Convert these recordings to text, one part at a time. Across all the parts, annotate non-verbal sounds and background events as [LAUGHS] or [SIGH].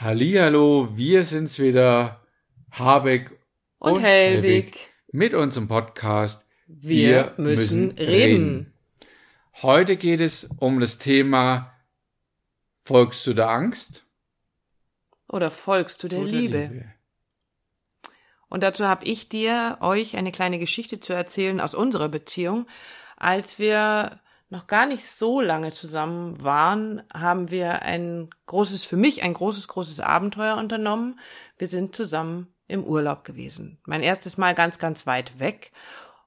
Hallihallo, wir sind's wieder, Habeck und, und Helwig. Helwig mit unserem Podcast Wir, wir müssen, müssen reden. reden. Heute geht es um das Thema Folgst du der Angst? Oder folgst du der, der Liebe? Liebe? Und dazu habe ich dir, euch eine kleine Geschichte zu erzählen aus unserer Beziehung. Als wir noch gar nicht so lange zusammen waren, haben wir ein großes, für mich ein großes, großes Abenteuer unternommen. Wir sind zusammen im Urlaub gewesen. Mein erstes Mal ganz, ganz weit weg.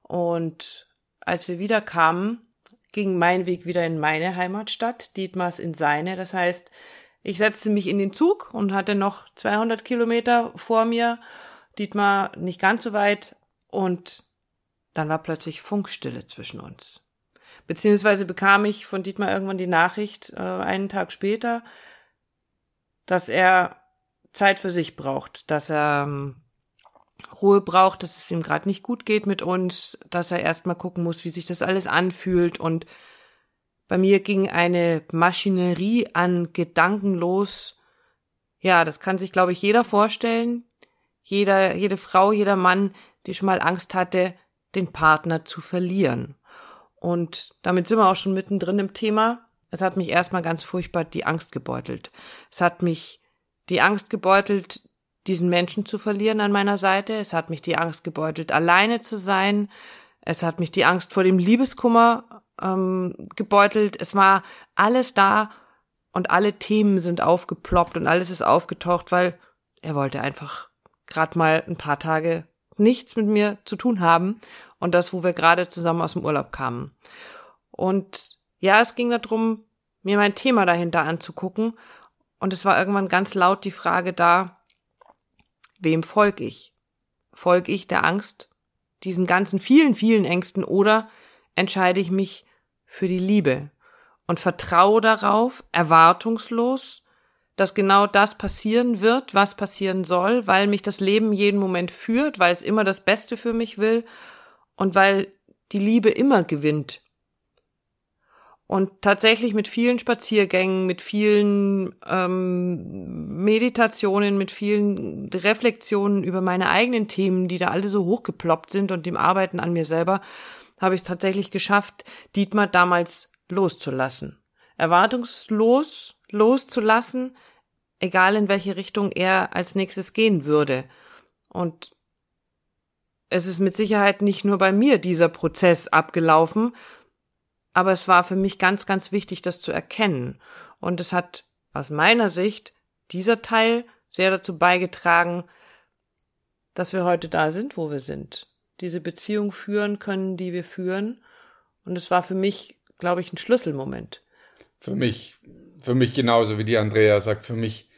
Und als wir wieder kamen, ging mein Weg wieder in meine Heimatstadt, Dietmars in seine. Das heißt, ich setzte mich in den Zug und hatte noch 200 Kilometer vor mir. Dietmar nicht ganz so weit. Und dann war plötzlich Funkstille zwischen uns. Beziehungsweise bekam ich von Dietmar irgendwann die Nachricht, äh, einen Tag später, dass er Zeit für sich braucht, dass er ähm, Ruhe braucht, dass es ihm gerade nicht gut geht mit uns, dass er erstmal gucken muss, wie sich das alles anfühlt. Und bei mir ging eine Maschinerie an Gedanken los. Ja, das kann sich, glaube ich, jeder vorstellen. Jeder, jede Frau, jeder Mann, die schon mal Angst hatte, den Partner zu verlieren. Und damit sind wir auch schon mittendrin im Thema. Es hat mich erstmal ganz furchtbar die Angst gebeutelt. Es hat mich die Angst gebeutelt, diesen Menschen zu verlieren an meiner Seite. Es hat mich die Angst gebeutelt, alleine zu sein. Es hat mich die Angst vor dem Liebeskummer ähm, gebeutelt. Es war alles da und alle Themen sind aufgeploppt und alles ist aufgetaucht, weil er wollte einfach gerade mal ein paar Tage nichts mit mir zu tun haben und das, wo wir gerade zusammen aus dem Urlaub kamen. Und ja, es ging darum, mir mein Thema dahinter anzugucken und es war irgendwann ganz laut die Frage da, wem folge ich? Folge ich der Angst, diesen ganzen vielen, vielen Ängsten oder entscheide ich mich für die Liebe und vertraue darauf, erwartungslos, dass genau das passieren wird, was passieren soll, weil mich das Leben jeden Moment führt, weil es immer das Beste für mich will und weil die Liebe immer gewinnt und tatsächlich mit vielen Spaziergängen, mit vielen ähm, Meditationen, mit vielen Reflexionen über meine eigenen Themen, die da alle so hochgeploppt sind und dem Arbeiten an mir selber, habe ich es tatsächlich geschafft, Dietmar damals loszulassen. Erwartungslos loszulassen, egal in welche Richtung er als nächstes gehen würde. Und es ist mit Sicherheit nicht nur bei mir dieser Prozess abgelaufen, aber es war für mich ganz, ganz wichtig, das zu erkennen. Und es hat aus meiner Sicht dieser Teil sehr dazu beigetragen, dass wir heute da sind, wo wir sind. Diese Beziehung führen können, die wir führen. Und es war für mich, glaube ich, ein Schlüsselmoment. Für mich, für mich genauso, wie die Andrea sagt, für mich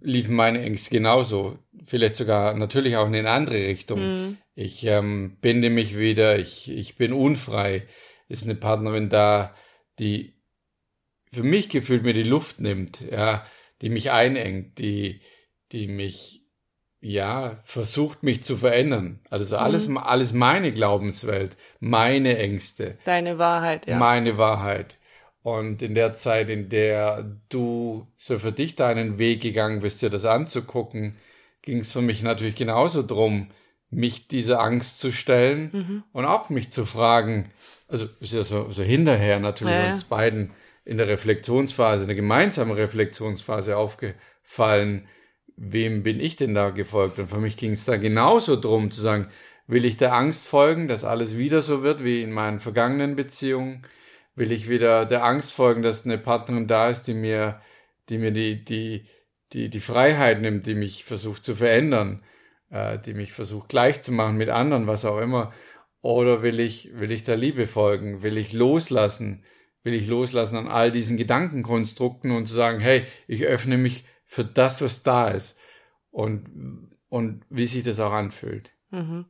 liefen meine Ängste genauso. Vielleicht sogar natürlich auch in eine andere Richtung. Mhm. Ich ähm, binde mich wieder, ich, ich bin unfrei ist eine Partnerin da, die für mich gefühlt mir die Luft nimmt, ja, die mich einengt, die, die mich, ja, versucht mich zu verändern. Also alles, mhm. alles meine Glaubenswelt, meine Ängste. Deine Wahrheit, ja. Meine Wahrheit. Und in der Zeit, in der du so für dich deinen Weg gegangen bist, dir das anzugucken, ging es für mich natürlich genauso drum, mich dieser Angst zu stellen mhm. und auch mich zu fragen, also ist ja so, so hinterher natürlich ja. uns beiden in der Reflexionsphase, in der gemeinsamen Reflexionsphase aufgefallen, wem bin ich denn da gefolgt? Und für mich ging es da genauso drum zu sagen, will ich der Angst folgen, dass alles wieder so wird wie in meinen vergangenen Beziehungen? Will ich wieder der Angst folgen, dass eine Partnerin da ist, die mir, die mir die, die, die, die Freiheit nimmt, die mich versucht zu verändern? äh, die mich versucht gleich zu machen mit anderen, was auch immer. Oder will ich, will ich der Liebe folgen? Will ich loslassen? Will ich loslassen an all diesen Gedankenkonstrukten und zu sagen, hey, ich öffne mich für das, was da ist. Und, und wie sich das auch anfühlt. Mhm.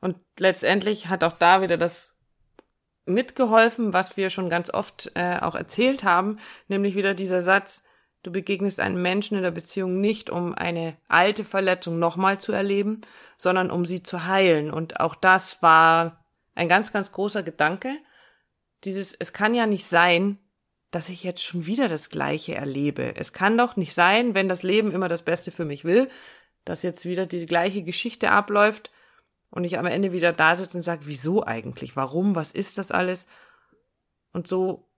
Und letztendlich hat auch da wieder das mitgeholfen, was wir schon ganz oft äh, auch erzählt haben, nämlich wieder dieser Satz, Du begegnest einem Menschen in der Beziehung nicht, um eine alte Verletzung nochmal zu erleben, sondern um sie zu heilen. Und auch das war ein ganz, ganz großer Gedanke. Dieses, es kann ja nicht sein, dass ich jetzt schon wieder das Gleiche erlebe. Es kann doch nicht sein, wenn das Leben immer das Beste für mich will, dass jetzt wieder die gleiche Geschichte abläuft und ich am Ende wieder da sitze und sage, wieso eigentlich? Warum? Was ist das alles? Und so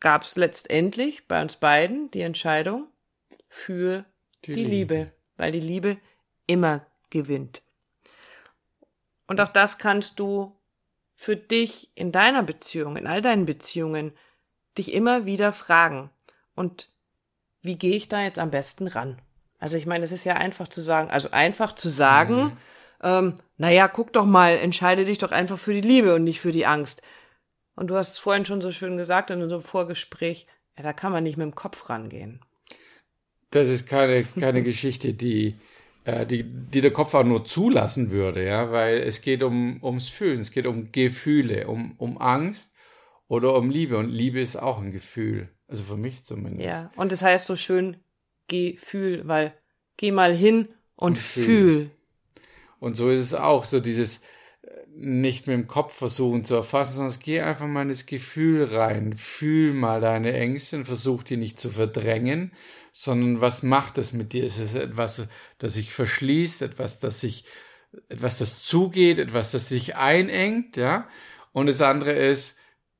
gab es letztendlich bei uns beiden die Entscheidung für die, die Liebe. Liebe, weil die Liebe immer gewinnt. Und auch das kannst du für dich in deiner Beziehung, in all deinen Beziehungen, dich immer wieder fragen. Und wie gehe ich da jetzt am besten ran? Also ich meine, es ist ja einfach zu sagen, also einfach zu sagen, mhm. Ähm, naja, guck doch mal, entscheide dich doch einfach für die Liebe und nicht für die Angst. Und du hast es vorhin schon so schön gesagt in unserem Vorgespräch, ja, da kann man nicht mit dem Kopf rangehen. Das ist keine, keine [LAUGHS] Geschichte, die, äh, die, die der Kopf auch nur zulassen würde, ja, weil es geht um, ums Fühlen, es geht um Gefühle, um, um Angst oder um Liebe. Und Liebe ist auch ein Gefühl. Also für mich zumindest. Ja, und das heißt so schön Gefühl, weil geh mal hin und, und fühl. fühl. Und so ist es auch, so dieses, nicht mit dem Kopf versuchen zu erfassen, sondern geh einfach mal ins Gefühl rein. Fühl mal deine Ängste und versuch die nicht zu verdrängen, sondern was macht es mit dir? Ist es etwas, das sich verschließt, etwas, das sich, etwas, das zugeht, etwas, das sich einengt, ja? Und das andere ist,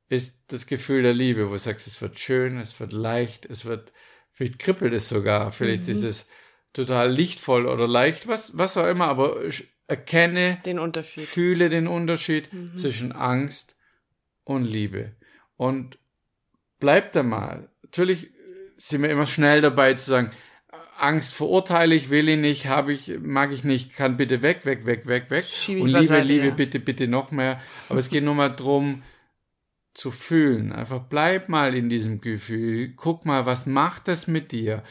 ist das Gefühl der Liebe, wo du sagst, es wird schön, es wird leicht, es wird, vielleicht kribbelt es sogar, vielleicht mhm. ist es total lichtvoll oder leicht, was, was auch immer, aber erkenne den Unterschied. Fühle den Unterschied mhm. zwischen Angst und Liebe. Und bleib da mal. Natürlich sind wir immer schnell dabei zu sagen, Angst verurteile ich, will ich nicht, habe ich, mag ich nicht, kann bitte weg, weg, weg, weg, weg. Schiebe und Liebe, Seite, Liebe, ja. bitte, bitte noch mehr. Aber es geht nur mal drum, zu fühlen. Einfach bleib mal in diesem Gefühl. Guck mal, was macht das mit dir?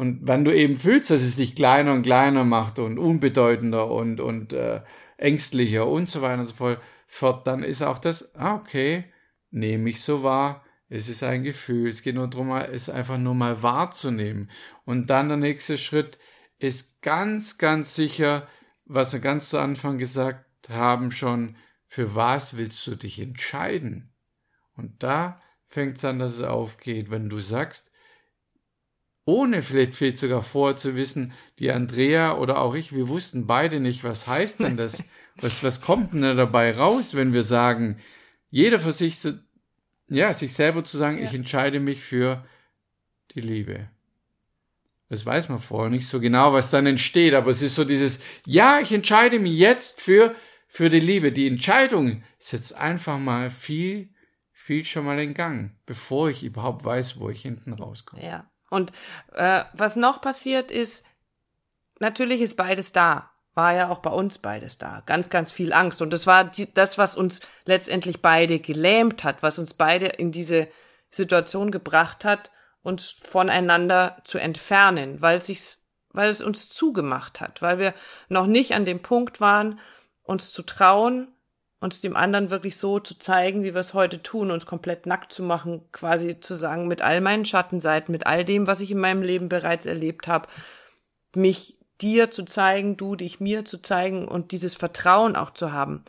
Und wenn du eben fühlst, dass es dich kleiner und kleiner macht und unbedeutender und, und äh, ängstlicher und so weiter und so fort, dann ist auch das, ah, okay, nehme ich so wahr. Es ist ein Gefühl. Es geht nur darum, es einfach nur mal wahrzunehmen. Und dann der nächste Schritt ist ganz, ganz sicher, was wir ganz zu Anfang gesagt haben schon, für was willst du dich entscheiden? Und da fängt es an, dass es aufgeht, wenn du sagst, ohne vielleicht, vielleicht sogar vorher zu wissen, die Andrea oder auch ich, wir wussten beide nicht, was heißt denn das? [LAUGHS] Was, was kommt denn da dabei raus, wenn wir sagen, jeder für sich, ja, sich selber zu sagen, ja. ich entscheide mich für die Liebe. Das weiß man vorher nicht so genau, was dann entsteht, aber es ist so dieses, ja, ich entscheide mich jetzt für, für die Liebe. Die Entscheidung ist jetzt einfach mal viel, viel schon mal in Gang, bevor ich überhaupt weiß, wo ich hinten rauskomme. Ja. Und äh, was noch passiert ist, natürlich ist beides da. War ja auch bei uns beides da. Ganz, ganz viel Angst. Und das war die, das, was uns letztendlich beide gelähmt hat, was uns beide in diese Situation gebracht hat, uns voneinander zu entfernen, weil es sich, weil es uns zugemacht hat, weil wir noch nicht an dem Punkt waren, uns zu trauen, uns dem anderen wirklich so zu zeigen, wie wir es heute tun, uns komplett nackt zu machen, quasi zu sagen, mit all meinen Schattenseiten, mit all dem, was ich in meinem Leben bereits erlebt habe, mich dir zu zeigen, du dich mir zu zeigen und dieses Vertrauen auch zu haben.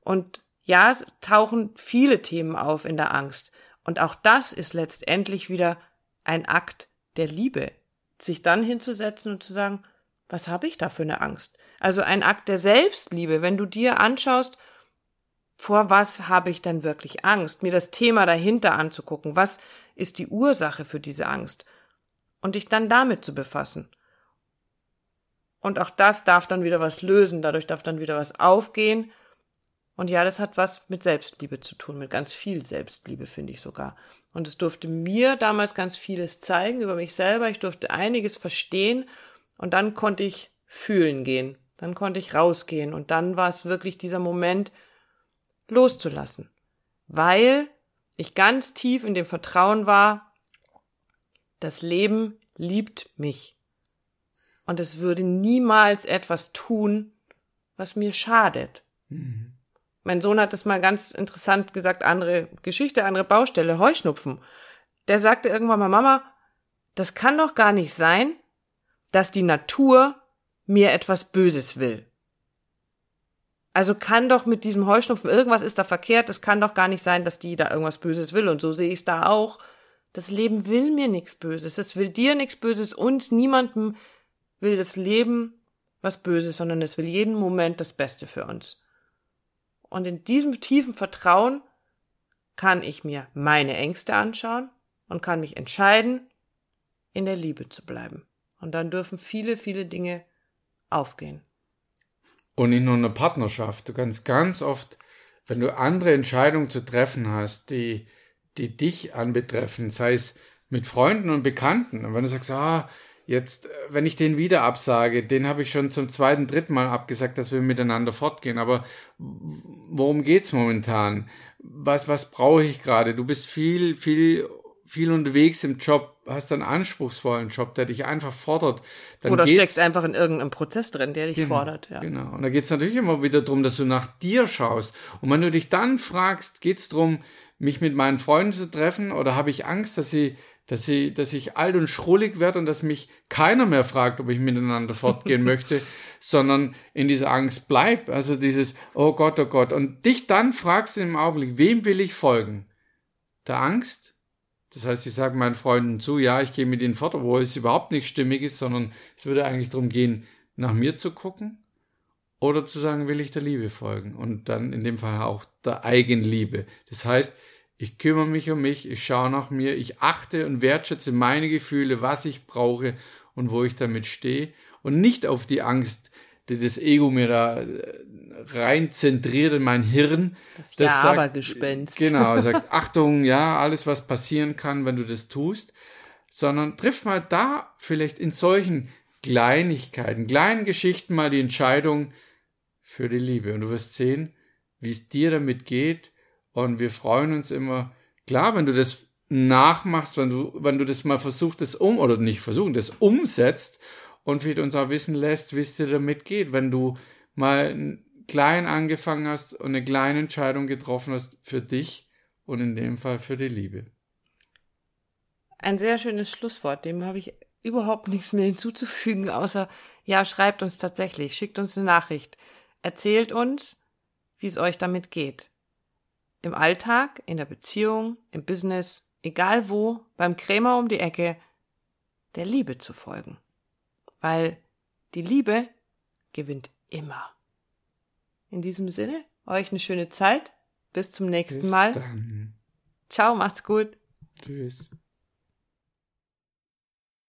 Und ja, es tauchen viele Themen auf in der Angst. Und auch das ist letztendlich wieder ein Akt der Liebe, sich dann hinzusetzen und zu sagen, was habe ich da für eine Angst? Also ein Akt der Selbstliebe, wenn du dir anschaust, vor was habe ich denn wirklich Angst? Mir das Thema dahinter anzugucken. Was ist die Ursache für diese Angst? Und dich dann damit zu befassen. Und auch das darf dann wieder was lösen, dadurch darf dann wieder was aufgehen. Und ja, das hat was mit Selbstliebe zu tun, mit ganz viel Selbstliebe, finde ich sogar. Und es durfte mir damals ganz vieles zeigen über mich selber. Ich durfte einiges verstehen und dann konnte ich fühlen gehen. Dann konnte ich rausgehen und dann war es wirklich dieser Moment, loszulassen, weil ich ganz tief in dem Vertrauen war, das Leben liebt mich und es würde niemals etwas tun, was mir schadet. Mhm. Mein Sohn hat es mal ganz interessant gesagt, andere Geschichte, andere Baustelle, Heuschnupfen. Der sagte irgendwann mal, Mama, das kann doch gar nicht sein, dass die Natur mir etwas Böses will. Also kann doch mit diesem Heuschnupfen irgendwas ist da verkehrt. Es kann doch gar nicht sein, dass die da irgendwas Böses will. Und so sehe ich es da auch. Das Leben will mir nichts Böses. Es will dir nichts Böses. Uns, niemandem will das Leben was Böses, sondern es will jeden Moment das Beste für uns. Und in diesem tiefen Vertrauen kann ich mir meine Ängste anschauen und kann mich entscheiden, in der Liebe zu bleiben. Und dann dürfen viele, viele Dinge aufgehen. Und in einer Partnerschaft. Du kannst ganz oft, wenn du andere Entscheidungen zu treffen hast, die, die dich anbetreffen, sei es mit Freunden und Bekannten, und wenn du sagst, ah, Jetzt, wenn ich den wieder absage, den habe ich schon zum zweiten, dritten Mal abgesagt, dass wir miteinander fortgehen. Aber worum geht's momentan? Was, was brauche ich gerade? Du bist viel, viel, viel unterwegs im Job, hast einen anspruchsvollen Job, der dich einfach fordert. Dann Oder steckst einfach in irgendeinem Prozess drin, der dich genau, fordert. Ja. Genau. Und da geht's natürlich immer wieder darum, dass du nach dir schaust. Und wenn du dich dann fragst, geht's darum, mich mit meinen Freunden zu treffen oder habe ich Angst, dass sie dass, sie, dass ich alt und schrullig werde und dass mich keiner mehr fragt, ob ich miteinander [LAUGHS] fortgehen möchte, sondern in dieser Angst bleib. Also dieses, oh Gott, oh Gott. Und dich dann fragst du im Augenblick, wem will ich folgen? Der Angst? Das heißt, ich sage meinen Freunden zu, ja, ich gehe mit ihnen fort, obwohl es überhaupt nicht stimmig ist, sondern es würde eigentlich darum gehen, nach mir zu gucken oder zu sagen, will ich der Liebe folgen und dann in dem Fall auch der Eigenliebe. Das heißt, ich kümmere mich um mich, ich schaue nach mir, ich achte und wertschätze meine Gefühle, was ich brauche und wo ich damit stehe und nicht auf die Angst, das Ego mir da äh, rein zentriert in mein Hirn. Das, das ja, sagt, aber Gespenst. Genau, [LAUGHS] sagt, Achtung, ja, alles, was passieren kann, wenn du das tust, sondern triff mal da vielleicht in solchen Kleinigkeiten, kleinen Geschichten mal die Entscheidung für die Liebe. Und du wirst sehen, wie es dir damit geht, und wir freuen uns immer, klar, wenn du das nachmachst, wenn du, wenn du das mal versuchst, das um, oder nicht versuchen, das umsetzt und vielleicht uns auch wissen lässt, wie es dir damit geht, wenn du mal klein angefangen hast und eine kleine Entscheidung getroffen hast für dich und in dem Fall für die Liebe. Ein sehr schönes Schlusswort, dem habe ich überhaupt nichts mehr hinzuzufügen, außer ja, schreibt uns tatsächlich, schickt uns eine Nachricht, erzählt uns, wie es euch damit geht. Im Alltag, in der Beziehung, im Business, egal wo, beim Krämer um die Ecke, der Liebe zu folgen. Weil die Liebe gewinnt immer. In diesem Sinne, euch eine schöne Zeit. Bis zum nächsten Bis Mal. Dann. Ciao, macht's gut. Tschüss.